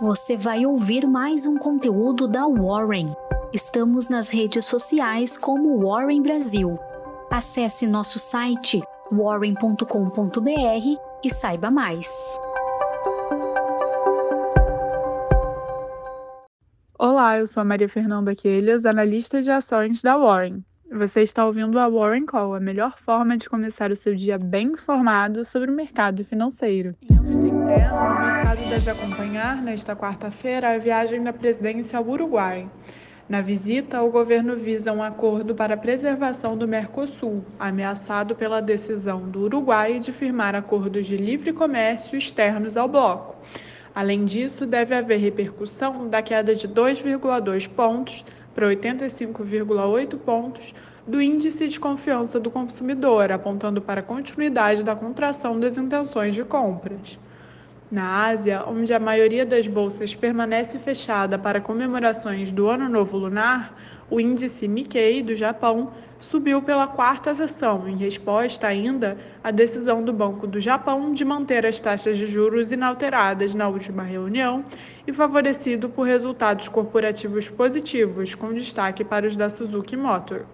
você vai ouvir mais um conteúdo da Warren. Estamos nas redes sociais como Warren Brasil. Acesse nosso site warren.com.br e saiba mais. Olá, eu sou a Maria Fernanda Quelhas, analista de ações da Warren. Você está ouvindo a Warren Call, a melhor forma de começar o seu dia bem informado sobre o mercado financeiro. O mercado deve acompanhar, nesta quarta-feira, a viagem da presidência ao Uruguai. Na visita, o governo visa um acordo para a preservação do Mercosul, ameaçado pela decisão do Uruguai de firmar acordos de livre comércio externos ao bloco. Além disso, deve haver repercussão da queda de 2,2 pontos para 85,8 pontos do Índice de Confiança do Consumidor, apontando para a continuidade da contração das intenções de compras. Na Ásia, onde a maioria das bolsas permanece fechada para comemorações do Ano Novo Lunar, o índice Nikkei do Japão subiu pela quarta sessão, em resposta ainda à decisão do Banco do Japão de manter as taxas de juros inalteradas na última reunião e favorecido por resultados corporativos positivos, com destaque para os da Suzuki Motor.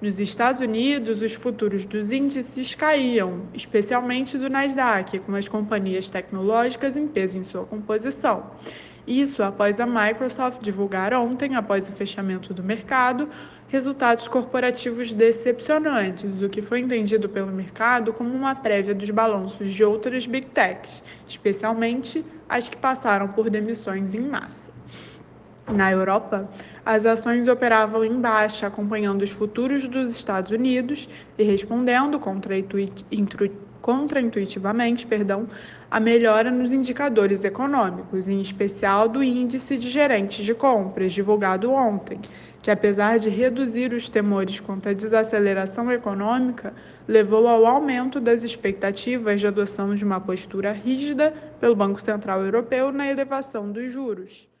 Nos Estados Unidos, os futuros dos índices caíam, especialmente do Nasdaq, com as companhias tecnológicas em peso em sua composição. Isso após a Microsoft divulgar ontem, após o fechamento do mercado, resultados corporativos decepcionantes, o que foi entendido pelo mercado como uma prévia dos balanços de outras big techs, especialmente as que passaram por demissões em massa. Na Europa, as ações operavam em baixa, acompanhando os futuros dos Estados Unidos e respondendo contra contraintuitivamente perdão, a melhora nos indicadores econômicos, em especial do índice de gerentes de compras, divulgado ontem, que, apesar de reduzir os temores quanto à desaceleração econômica, levou ao aumento das expectativas de adoção de uma postura rígida pelo Banco Central Europeu na elevação dos juros.